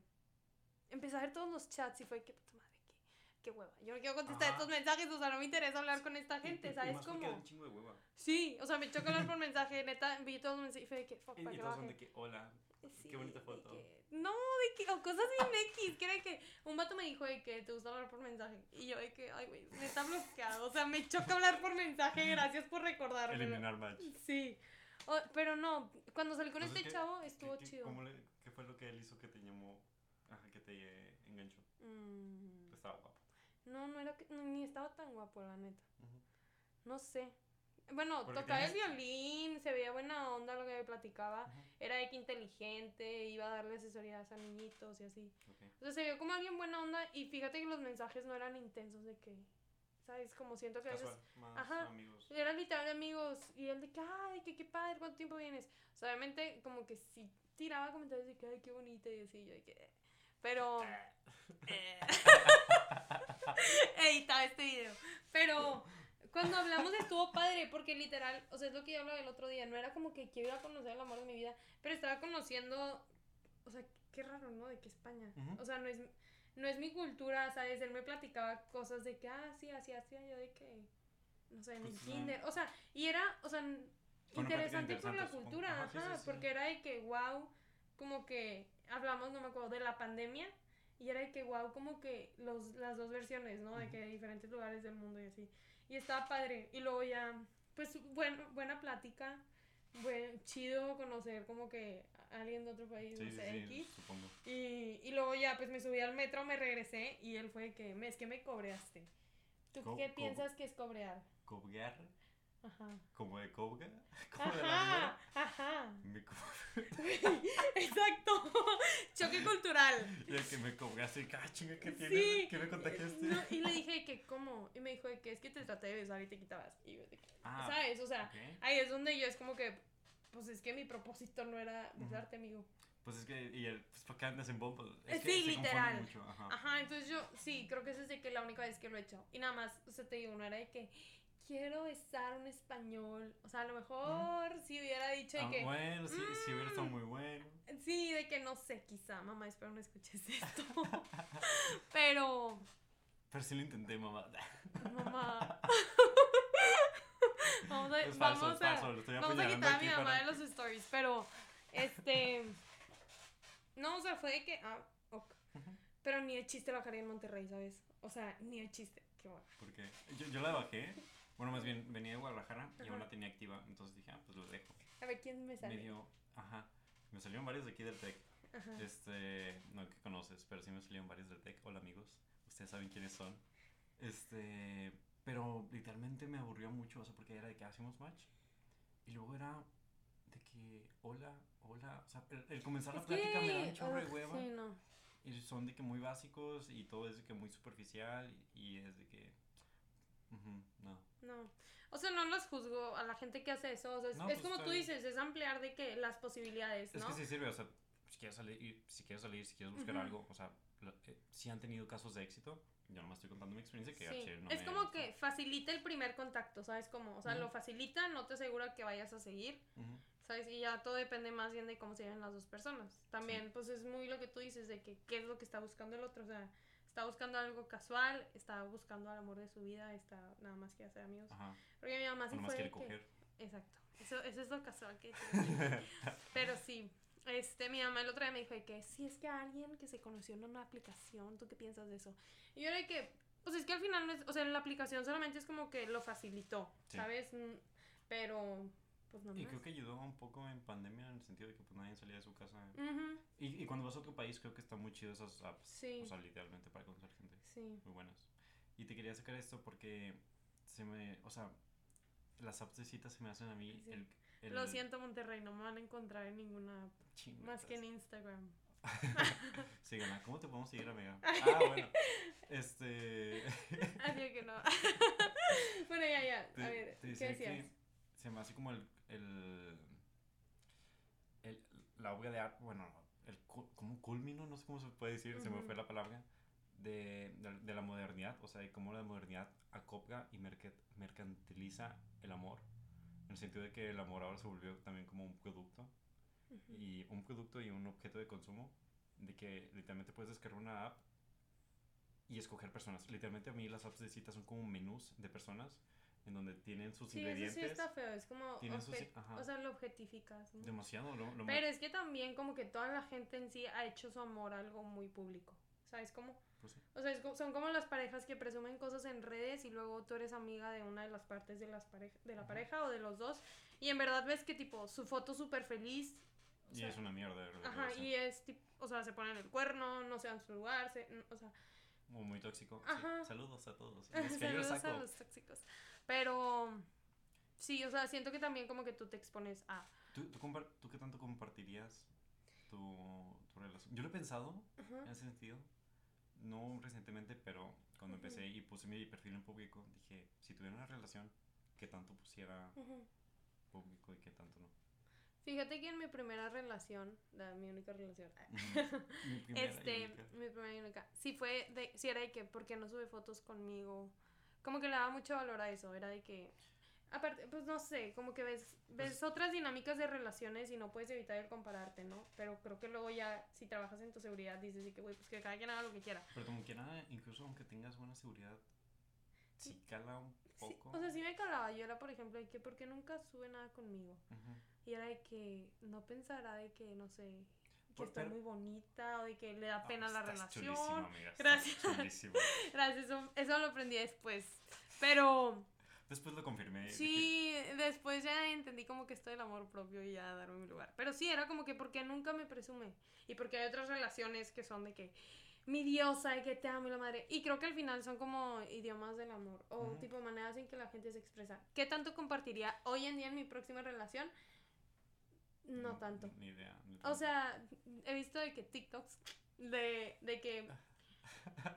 Empecé a ver todos los chats y fue que. Puta madre, qué, qué hueva. Yo no quiero contestar Ajá. estos mensajes, o sea, no me interesa hablar con esta gente, y- y ¿sabes más cómo? un chingo de hueva. Sí, o sea, me choca hablar por mensaje, neta, vi todos los mensajes y fue de que. Fuck, Y, ¿para y todos son de que, hola. Sí, qué bonita foto. que- no, de que, o cosas bien X, que era de que un vato me dijo de que te gusta hablar por mensaje. Y yo de que, ay, güey, me está bloqueado. O sea, me choca hablar por mensaje, gracias por recordarme. Eliminar match. Sí. Pero no, cuando salí con Entonces, este ¿qué- chavo estuvo qué- chido. cómo le- ¿Qué fue lo que él hizo que te llamó? Ajá, que te eh, enganchó. Mm, Estaba guapo. no, no era que, ni estaba tan guapo, la neta. No sé. Bueno, Porque tocaba el violín, se veía buena onda lo que me platicaba. Era de que inteligente, iba a darle asesorías a niñitos y así. Ok. O sea, se vio como alguien buena onda y fíjate que los mensajes no eran intensos de que, ¿sabes? Como siento que a veces más Ajá. amigos. eran literal amigos y él de que, ay, que qué padre, ¿cuánto tiempo vienes? O sea, obviamente como que sí tiraba comentarios de que, ay, qué bonita y así, yo de que... Pero... eh, Editaba este video. Pero cuando hablamos estuvo padre porque literal, o sea, es lo que yo hablaba el otro día, no era como que quiero ir a conocer el amor de mi vida, pero estaba conociendo, o sea, qué raro, ¿no? De que España. O sea, no es, no es mi cultura, ¿sabes? Él me platicaba cosas de que, ah, sí, así hacía yo de que, no sé, en el Pues, no. kinder. O sea, y era, o sea, plática interesante por la cultura, Ajá, ajá, sí, sí. porque era de que, wow, como que hablamos, no me acuerdo, de la pandemia. Y era de que, wow, como que los, las dos versiones, ¿no? De que de diferentes lugares del mundo y así. Y estaba padre. Y luego ya, pues, bueno, buena plática. Buen, chido conocer como que alguien de otro país, Sí, no sí, sé, sí, X. supongo. Y, y luego ya, pues me subí al metro, me regresé y él fue que, "Me- es que me cobreaste. ¿Tú Co- qué piensas que es cobrear? ¿Cobgar? Ajá. ¿Como de cobga? ¿Como de la Ajá, ajá. Me co- Exacto. Choque cultural. Y el que me cobraste, ah, chinga, ¿qué Sí. tienes? ¿Qué me contagiaste? No, y le dije que, ¿cómo? Y me dijo que es que te traté de besar y te quitabas. Y yo de que, Ah, ¿sabes? O sea, ok. ahí es donde yo es como que, pues es que mi propósito no era besarte, amigo. Pues es que, y el, pues ¿para qué andas en Bumble? Eh, que sí, se literal. mucho, ajá. Ajá, entonces yo, sí, creo que esa es de que la única vez que lo he hecho. Y nada más, o sea, te digo, no era de que quiero besar un español. O sea, a lo mejor si hubiera dicho de Ah, que, bueno, sí, sí hubiera estado Mm. muy bueno. sí, de que no sé, quizá, mamá, espero no escuches esto. Pero, Pero sí lo intenté, mamá. mamá. vamos a, Es falso, vamos es a, falso, lo estoy vamos a quitar a mi mamá para- de los stories, pero, este, no, o sea, fue de que, ah, ok. Pero ni el chiste bajaría en Monterrey, ¿sabes? O sea, ni el chiste. Qué bueno. Porque yo, yo la bajé. Bueno, más bien venía de Guadalajara y aún la tenía activa. Entonces dije, ah, pues lo dejo. A ver, ¿quién me sale? Me dio, ajá. Me salieron varios de aquí del TEC. Este, no que conoces, pero sí me salieron varios del TEC. Hola amigos, ustedes saben quiénes son. Este, pero literalmente me aburrió mucho, o sea, porque era de que hacíamos match. Y luego era de que, hola, hola. O sea, el, el comenzar la Es plática me da un chorro de hueva. Sí, no. Y son de que muy básicos y todo es de que muy superficial y es de que... ujú, no. No. O sea, no los juzgo a la gente que hace eso. O sea, es, No, es pues, como tú dices, es ampliar de que las posibilidades, Es ¿no? que sí sirve, o sea, si quieres salir, si quieres, salir, si quieres buscar Ujú. algo, o sea, eh, si han tenido casos de éxito, yo nomás estoy contando mi experiencia que Sí, chile no es me como gustó. que facilita el primer contacto, ¿sabes? Como, o sea, Ujú. lo facilita, no te asegura que vayas a seguir, Ujú. ¿sabes? Y ya todo depende más bien de cómo se lleven las dos personas. También, pues es muy lo que tú dices, de que qué es lo que está buscando el otro, o sea, está buscando algo casual, está buscando al amor de su vida, está nada más que hacer amigos. Ajá, Porque mi mamá sí fue quiere de que... coger. Exacto. Eso, eso es lo casual que tiene. Pero sí, este, mi mamá el otro día me dijo de que si es que alguien que se conoció en una aplicación, ¿tú qué piensas de eso? Y yo era de que, pues es que al final, no es, o sea, la aplicación solamente es como que lo facilitó, Sí. ¿sabes? Mm, Pero, pues no Y más. creo que ayudó un poco en pandemia en el sentido de que pues nadie salía de su casa. Y, y cuando vas a otro país creo que está muy chido esas apps. Sí. O sea, literalmente para conocer gente. Sí. Muy buenas. Y te quería sacar esto porque se me... O sea, las apps de citas se me hacen a mí Sí. el... el- Lo siento, Monterrey, no me van a encontrar en ninguna app, más que en Instagram. Síganla. ¿Cómo te podemos seguir, amiga? Ah, bueno. Este... Así que no. bueno, ya, ya. A ver, ¿qué decía decías? que se me hace como el, el, el- la obra de arte, bueno, el, como culmino, no sé cómo se puede decir, se me fue la palabra, de, de, de la modernidad, o sea, de cómo la modernidad acopla y merca- mercantiliza el amor, en el sentido de que el amor ahora se volvió también como un producto, Ujú. y un producto y un objeto de consumo, de que literalmente puedes descargar una app y escoger personas. Literalmente a mí las apps de citas son como menús de personas en donde tienen sus Sí, eso ingredientes. sí está feo, es como, sus- o sea, lo objetificas. ¿no? Demasiado, lo, lo Pero es que también como que toda la gente en sí ha hecho su amor algo muy público, ¿sabes cómo? Pues sí. O sea, es son como las parejas que presumen cosas en redes y luego tú eres amiga de una de las partes de, las pareja, de la Ajá. pareja o de los dos y en verdad ves que tipo su foto súper feliz. o Y sea, es una mierda de verdad. Ajá, y es tipo, o sea, se ponen el cuerno, no se dan su lugar, se, o sea, Como muy tóxico. sí. Ajá. Saludos a todos. Cayó el Saludos a saco. los tóxicos. Pero sí, o sea, siento que también como que tú te expones a... ¿Tú, tú, tú qué tanto compartirías tu, tu relación? Yo lo he pensado Ajá. en ese sentido. No recientemente, pero cuando empecé y puse mi perfil en público, dije, si tuviera una relación, ¿qué tanto pusiera público y qué tanto no? Fíjate que en mi primera relación, la, mi única relación. Mi primera y este, única. mi primera y única, sí fue de, sí era de que, ¿por qué no sube fotos conmigo? Como que le daba mucho valor a eso, era de que, aparte, pues no sé, como que ves, ves Pues- otras dinámicas de relaciones y no puedes evitar el compararte, ¿no? Pero creo que luego ya, si trabajas en tu seguridad, dices de que, güey, pues que cada quien haga lo que quiera. Pero como quiera, incluso aunque tengas buena seguridad, si cala un Sí, poco. o sea, sí me calaba, yo era, por ejemplo, de que, ¿por qué nunca sube nada conmigo? Ujú. Y era de que no pensará de que, no sé, que pero- muy bonita o de que le da Ah, pena la estás relación. amiga, Gracias. Gracias, eso, eso lo aprendí después. Pero Después lo confirmé. dije, sí, después ya entendí como que esto del amor propio y ya darme mi lugar. Pero sí, era como que porque nunca me presume. Y porque hay otras relaciones que son de que mi diosa y que te amo y la madre. Y creo que al final son como idiomas del amor o Ujú. tipo maneras en que la gente se expresa. ¿Qué tanto compartiría hoy en día en mi próxima relación? No "Ni- tanto. Ni idea. ni O tanto". sea, he visto de que TikToks de, de que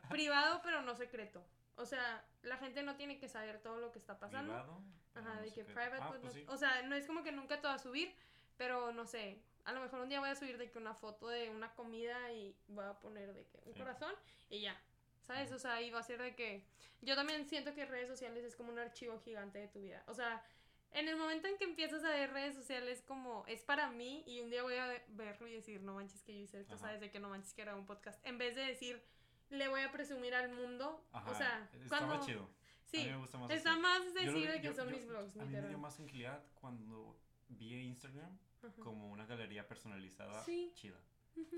privado pero no secreto. O sea, la gente no tiene que saber todo lo que está pasando. ¿Privado? Ajá, no de que qué. private, Ah, pues, pues no- sí. o sea, no es como que nunca te va a subir, pero no sé, a lo mejor un día voy a subir de que una foto de una comida y voy a poner de que un Sí. corazón y ya, ¿sabes? O sea, y va a ser de que yo también siento que redes sociales es como un archivo gigante de tu vida. O sea, en el momento en que empiezas a ver redes sociales como es para mí y un día voy a verlo y decir, no manches que yo hice esto, Ajá. ¿sabes? De que no manches que era un podcast. En vez de decir, le voy a presumir al mundo. Ajá, o sea, está cuando... más chido. Sí, a mí me gusta más está así. más Yo vi- de que yo- son yo- mis vlogs, A mí me dio más tranquilidad cuando vi Instagram Ajá. como una galería personalizada Sí. chida.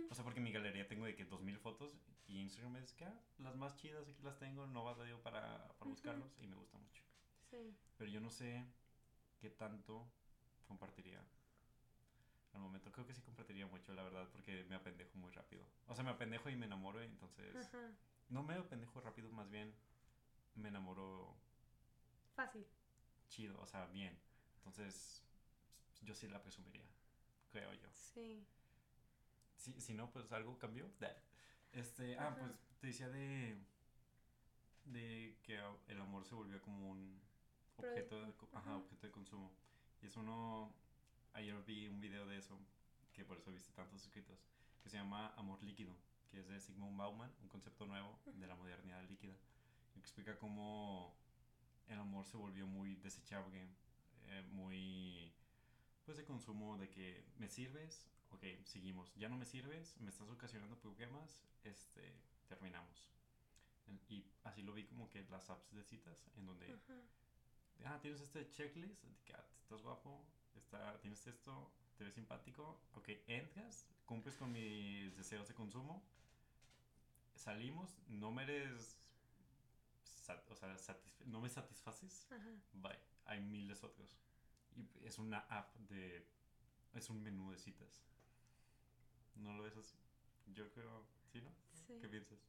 O sea, porque en mi galería tengo de que 2000 fotos y Instagram es que ah, las más chidas aquí las tengo, no batallo para, para Ujú. buscarlos y me gusta mucho. Sí. Pero yo no sé qué tanto compartiría. Al momento creo que sí compartiría mucho, la verdad, porque me apendejo muy rápido. O sea, me apendejo y me enamoro, entonces... Ajá. No me apendejo rápido, más bien me enamoro Fácil. chido, o sea, bien. Entonces, yo sí la presumiría, creo yo. Sí. Si, si no, pues algo cambió. Este, ah, pues te decía de, de que el amor se volvió como un, objeto de, ajá, objeto de consumo. Y es uno, ayer vi un video de eso, que por eso viste tantos escritos, que se llama Amor Líquido, que es de Sigmund Bauman, un concepto nuevo de la modernidad líquida, que explica cómo el amor se volvió muy desechable, eh, muy pues de consumo de que me sirves, ok, seguimos, ya no me sirves, me estás ocasionando problemas, este, terminamos. Y así lo vi como que las apps de citas, en donde, ah, tienes este checklist, que, ah, estás guapo, está, tienes esto, te ves simpático, ok, entras, cumples con mis deseos de consumo, salimos, no me eres, o sea, no me satisfaces, bye, hay miles otros. Y es una app de, es un menú de citas. ¿No lo ves así? Yo creo, ¿sí, no? Sí. ¿Qué piensas?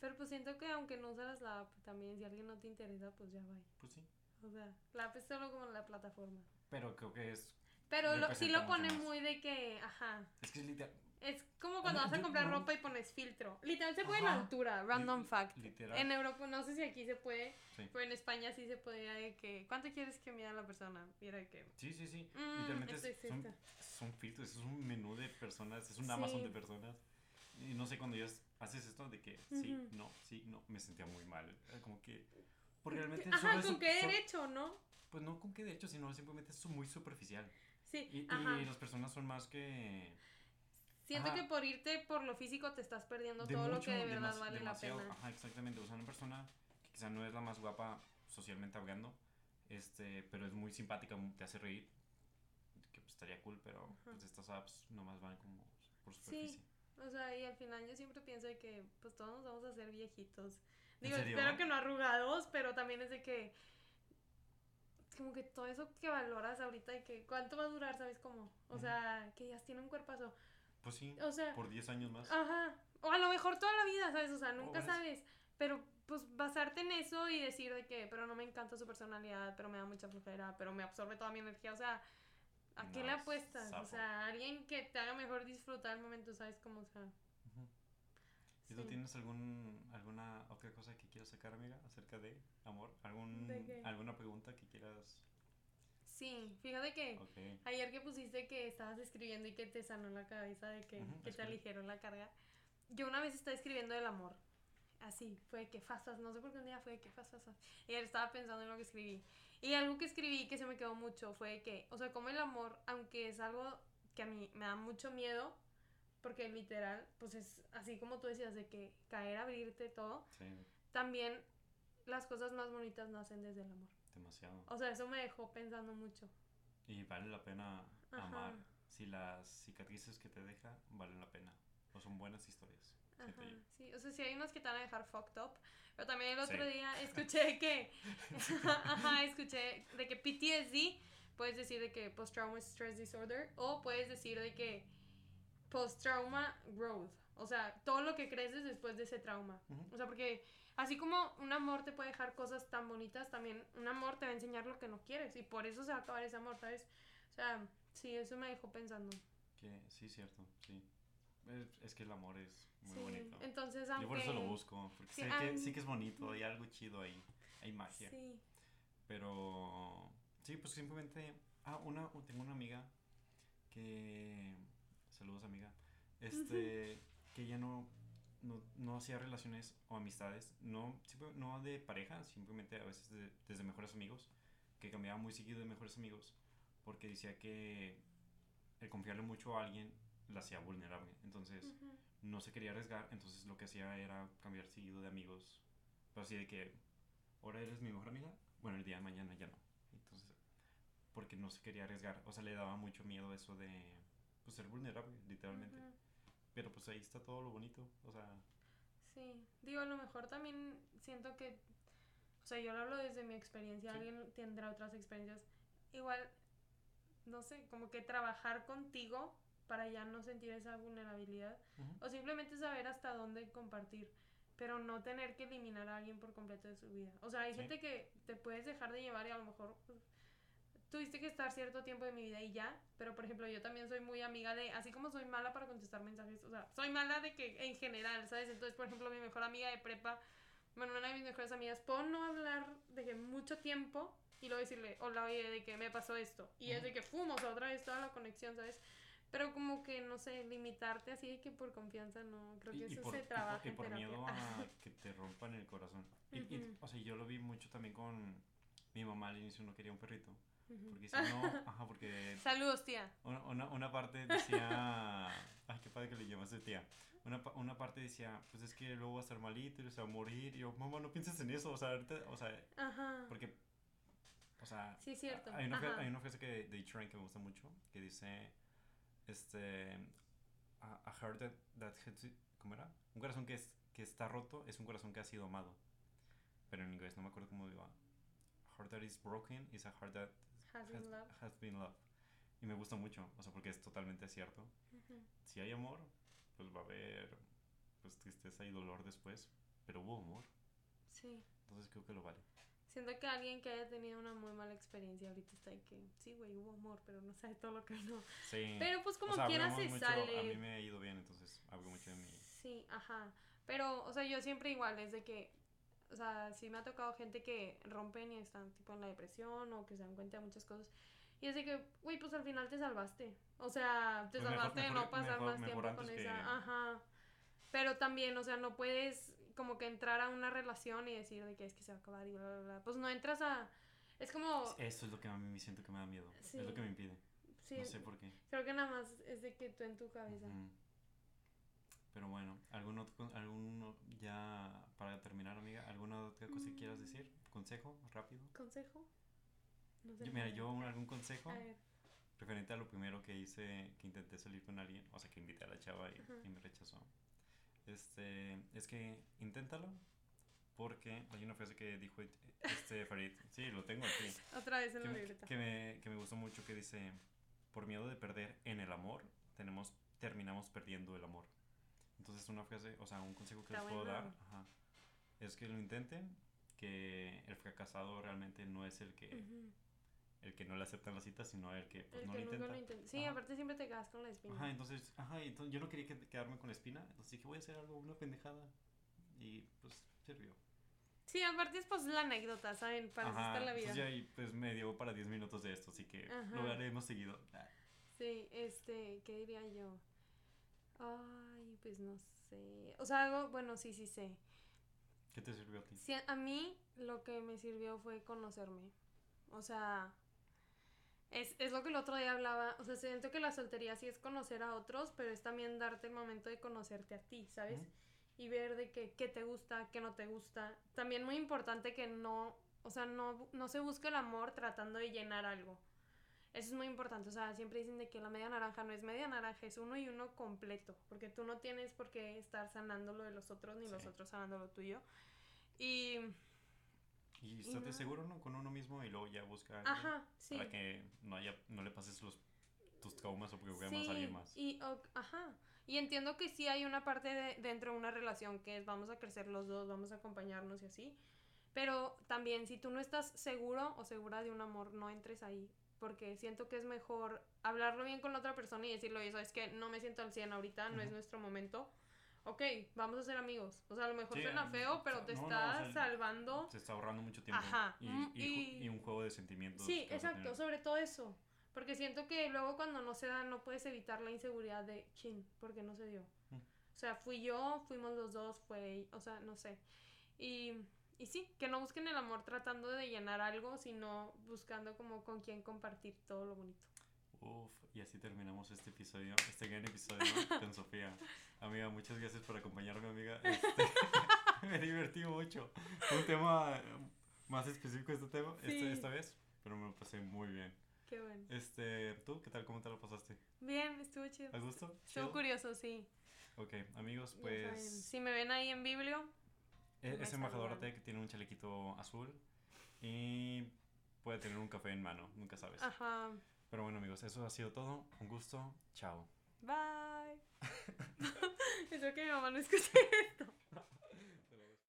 Pero pues siento que aunque no usas la app, también si alguien no te interesa, pues ya va. Pues sí. O sea, la app es solo como la plataforma. Pero creo que es... Pero lo, sí lo pone muy de que, ajá. Es que es literal. Es como cuando vas a comprar ropa y pones filtro. Literal se puede en altura, random fact. Literal. En Europa, no sé si aquí se puede, pero en España sí se podía de que, ¿cuánto quieres que mida la persona? Mira que... Sí, sí, sí. Mm, Literalmente son, son, filtros, es un menú de personas, es un Amazon de personas. Y no sé, cuando ya haces esto de que sí, no, sí, no, me sentía muy mal. Como que... Porque realmente... Ajá, ¿con qué derecho, no? Pues no con qué derecho, sino simplemente es muy superficial. Sí, y, y las personas son más que Siento que por irte por lo físico te estás perdiendo todo lo que de verdad vale la pena. Ajá, exactamente. O sea, una persona que quizá no es la más guapa socialmente hablando, este, pero es muy simpática, te hace reír, que pues, estaría cool, pero pues estas apps nomás van como por superficie. Sí. O sea, y al final yo siempre pienso de que pues todos nos vamos a hacer viejitos. Digo, espero que no arrugados, pero también es de que como que todo eso que valoras ahorita y que cuánto va a durar, ¿sabes cómo? O sea, que ya tiene un cuerpazo. Pues sí, o sea, por 10 años más. Ajá. O a lo mejor toda la vida, ¿sabes? O sea, nunca sabes. Pero pues basarte en eso y decir de que, pero no me encanta su personalidad, pero me da mucha flojera, pero me absorbe toda mi energía. O sea, ¿a qué le apuestas? O sea, alguien que te haga mejor disfrutar el momento, ¿sabes cómo? O sea. ¿Y tú tienes algún, alguna otra cosa que quieras sacar, amiga, acerca de amor? ¿Algún, ¿Alguna pregunta que quieras Sí, fíjate que ayer que pusiste que estabas escribiendo y que te sanó la cabeza de que, que te aligeró la carga. Yo una vez estaba escribiendo del amor. Así, fue que fasas, no sé por qué un día fue que fasas. Y ayer estaba pensando en lo que escribí. Y algo que escribí que se me quedó mucho fue que, o sea, como el amor, aunque es algo que a mí me da mucho miedo, porque literal, pues es así como tú decías, de que caer, abrirte, todo. También las cosas más bonitas nacen desde el amor. Demasiado. O sea, eso me dejó pensando mucho. Y vale la pena amar si las cicatrices que te deja valen la pena. O son buenas historias. Ajá, sí, o sea, sí hay unas que te van a dejar fucked up. Pero también el otro día escuché que. Ajá, escuché de que PTSD puedes decir de que post-trauma stress disorder. O puedes decir de que post-trauma growth. O sea, todo lo que creces después de ese trauma. O sea, porque Así como un amor te puede dejar cosas tan bonitas, también un amor te va a enseñar lo que no quieres y por eso se va a acabar ese amor, ¿sabes? O sea, sí, eso me dejó pensando. Que sí, cierto, sí. Es, que el amor es muy bonito. Entonces, aunque... Yo por eso lo busco, porque sé que sí que es bonito, hay algo chido ahí, hay magia. Sí. Pero, sí, pues simplemente... Ah, una, tengo una amiga que... Saludos, amiga. Este, que ella no no, no hacía relaciones o amistades, no, no de pareja, simplemente a veces desde mejores amigos, que cambiaba muy seguido de mejores amigos, porque decía que el confiarle mucho a alguien la hacía vulnerable. Entonces, no se quería arriesgar, entonces lo que hacía era cambiar seguido de amigos. Pero así de que, ahora eres mi mejor amiga, bueno, el día de mañana ya no. Entonces, porque no se quería arriesgar, o sea, le daba mucho miedo eso de pues, ser vulnerable, literalmente. Pero pues ahí está todo lo bonito, o sea... Sí, digo, a lo mejor también siento que, o sea, yo lo hablo desde mi experiencia, alguien tendrá otras experiencias. Igual, no sé, como que trabajar contigo para ya no sentir esa vulnerabilidad o simplemente saber hasta dónde compartir, pero no tener que eliminar a alguien por completo de su vida. O sea, hay gente que te puedes dejar de llevar y a lo mejor pues, tuviste que estar cierto tiempo de mi vida y ya, pero por ejemplo yo también soy muy amiga de, así como soy mala para contestar mensajes, o sea, soy mala de que en general, ¿sabes? Entonces, por ejemplo, mi mejor amiga de prepa, bueno, una de mis mejores amigas, puedo no hablar de que mucho tiempo y luego decirle, hola, oye, de que me pasó esto. Y es de que fuimos otra vez toda la conexión, ¿sabes? Pero como que, no sé, limitarte así de que por confianza no, creo que eso se trabaja y por, en terapia. miedo a que te rompan el corazón. Y- y, Ujú. o sea, yo lo vi mucho también con mi mamá al inicio no quería un perrito. Porque si no, ajá, porque Saludos, tía. una, una, una parte decía, ay, qué padre que le llamaste tía. Una, una parte decía, pues es que luego va a estar malito y se va a morir. Y yo, mamá, no pienses en eso. O sea, ahorita, o sea, Ajá. porque, o sea, Sí, cierto. hay una, Ajá. hay una frase que, de H. que me gusta mucho, que dice, este, a, a heart that, that ¿cómo era? Un corazón que, es, que está roto es un corazón que ha sido amado. Pero en inglés no me acuerdo cómo iba. A heart that is broken is a heart that Has been loved. has been loved. Y me gusta mucho, o sea, porque es totalmente cierto. Si hay amor, pues va a haber pues, tristeza y dolor después, pero hubo amor. Sí. Entonces creo que lo vale. Siento que alguien que haya tenido una muy mala experiencia ahorita está ahí que, sí, güey, hubo amor, pero no sabe todo lo que no. Sí. Pero pues como o sea, quiera hablamos se mucho, sale. A mí me ha ido bien, entonces hablo mucho de mí. Sí, ajá. Pero, o sea, yo siempre igual, es de que, o sea, sí me ha tocado gente que rompen y están tipo en la depresión o que se dan cuenta de muchas cosas. Y es de que, güey, pues al final te salvaste. O sea, te Pues mejor- salvaste de no pasar mejor- más mejor tiempo con que- esa. Ajá. Pero también, o sea, no puedes como que entrar a una relación y decir de que es que se va a acabar y bla, bla, bla. Pues no entras a... Es como... Eso es lo que a mí me siento que me da miedo. Sí. Es lo que me impide. Sí, No sé por qué. creo que nada más es de que tú en tu cabeza. Pero bueno, ¿algún otro, algún, ya para terminar, amiga, alguna otra cosa que quieras Mm. decir? ¿Consejo? ¿Rápido? ¿Consejo? No sé. Yo- mira, yo algún consejo A referente a lo primero que hice, que intenté salir con alguien, o sea, que invité a la chava y, me rechazó. Este, es que inténtalo, porque hay una frase que dijo este Farid, sí, lo tengo aquí, Otra vez en que la me, libreta. que me, que me gustó mucho, que dice, por miedo de perder en el amor, tenemos, terminamos perdiendo el amor. Entonces una frase, o sea, un consejo que Está les puedo dar, ajá, es que lo intenten, que el fracasado realmente no es el que, Ujú. el que no le aceptan la cita, sino el que pues, El no que lo nunca intenta. lo intenta. Sí, Ajá. aparte siempre te quedas con la espina. Ajá, entonces, ajá, y entonces yo no quería que- quedarme con la espina, entonces dije, voy a hacer algo, una pendejada. Y pues sirvió. Sí, aparte es pues la anécdota, ¿saben? Para está la vida. entonces ya ahí, pues me dio para 10 minutos de esto, así que Ajá. lo haremos seguido. Ah, Sí, este, ¿qué diría yo? Ay, pues no sé. O sea, algo, bueno, sí, sí sé. ¿Qué te sirvió a ti? Sí, a mí lo que me sirvió fue conocerme. O sea, es, es lo que el otro día hablaba. O sea, siento que la soltería sí es conocer a otros, pero es también darte el momento de conocerte a ti, ¿sabes? Y ver de qué, qué te gusta, qué no te gusta. También muy importante que no, o sea, no, no se busque el amor tratando de llenar algo. Eso es muy importante. O sea, siempre dicen de que la media naranja no es media naranja, es uno y uno completo. Porque tú no tienes por qué estar sanando lo de los otros, ni los Sí. otros sanando lo tuyo. Y Y estate nada. seguro, ¿no? Con uno mismo y luego ya busca Ajá, sí. para que no, haya, no le pases los, tus traumas o problemas a alguien más. Y, o- ajá. Y entiendo que sí hay una parte de, dentro de una relación que es vamos a crecer los dos, vamos a acompañarnos y así. Pero también si tú no estás seguro o segura de un amor, no entres ahí. Porque siento que es mejor hablarlo bien con la otra persona y decirle, oye, sabes que no me siento al 100 ahorita, no es nuestro momento. Ok, vamos a ser amigos. O sea, a lo mejor Sí, suena feo, pero te no, no, o está sea, salvando. Se está ahorrando mucho tiempo. Ajá, Y, mm, y ju- y- y un juego de sentimientos. Sí, exacto, sobre todo eso. Porque siento que luego cuando no se da, no puedes evitar la inseguridad de chin, porque no se dio. Mm. O sea, fui yo, fuimos los dos, fue, o sea, no sé. Y, y sí, que no busquen el amor tratando de llenar algo, sino buscando como con quién compartir todo lo bonito. Uf, y así terminamos este episodio, este gran episodio con Sofía. Amiga, muchas gracias por acompañarme, amiga. Este, me divertí mucho. Un tema eh, más específico este tema, este- Sí. esta vez, pero me lo pasé muy bien. Qué bueno. Este, ¿tú qué tal? ¿Cómo te lo pasaste? Bien, estuvo chido. ¿A gusto? Estuvo curioso, sí. Ok, amigos, pues Si me ven ahí en Biblio, e- me es embajador. Tech, tiene un chalequito azul y puede tener un café en mano, nunca sabes. ajá. Pero bueno, amigos, eso ha sido todo. Un gusto. Chao. Bye. Espero que mi mamá no escuche esto.